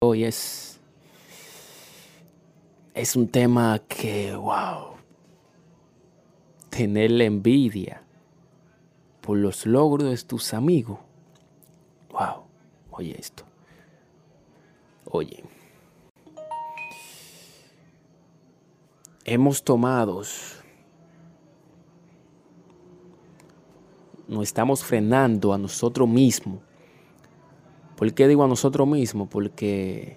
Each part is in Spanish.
Hoy es, es un tema que, wow, tener la envidia por los logros de tus amigos. Wow, oye esto. Oye, hemos tomado, nos estamos frenando a nosotros mismos ¿Por qué digo a nosotros mismos? Porque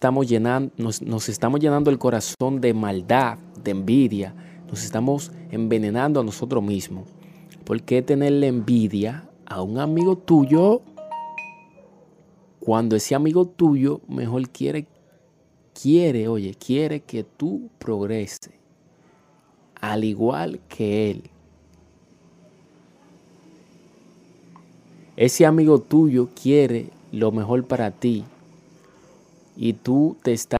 estamos llenando, nos, estamos llenando el corazón de maldad, de envidia, nos estamos envenenando a nosotros mismos. ¿Por qué tenerle envidia a un amigo tuyo cuando ese amigo tuyo mejor quiere, quiere, oye, quiere que tú progrese, al igual que él? Ese amigo tuyo quiere lo mejor para ti, y tú te estás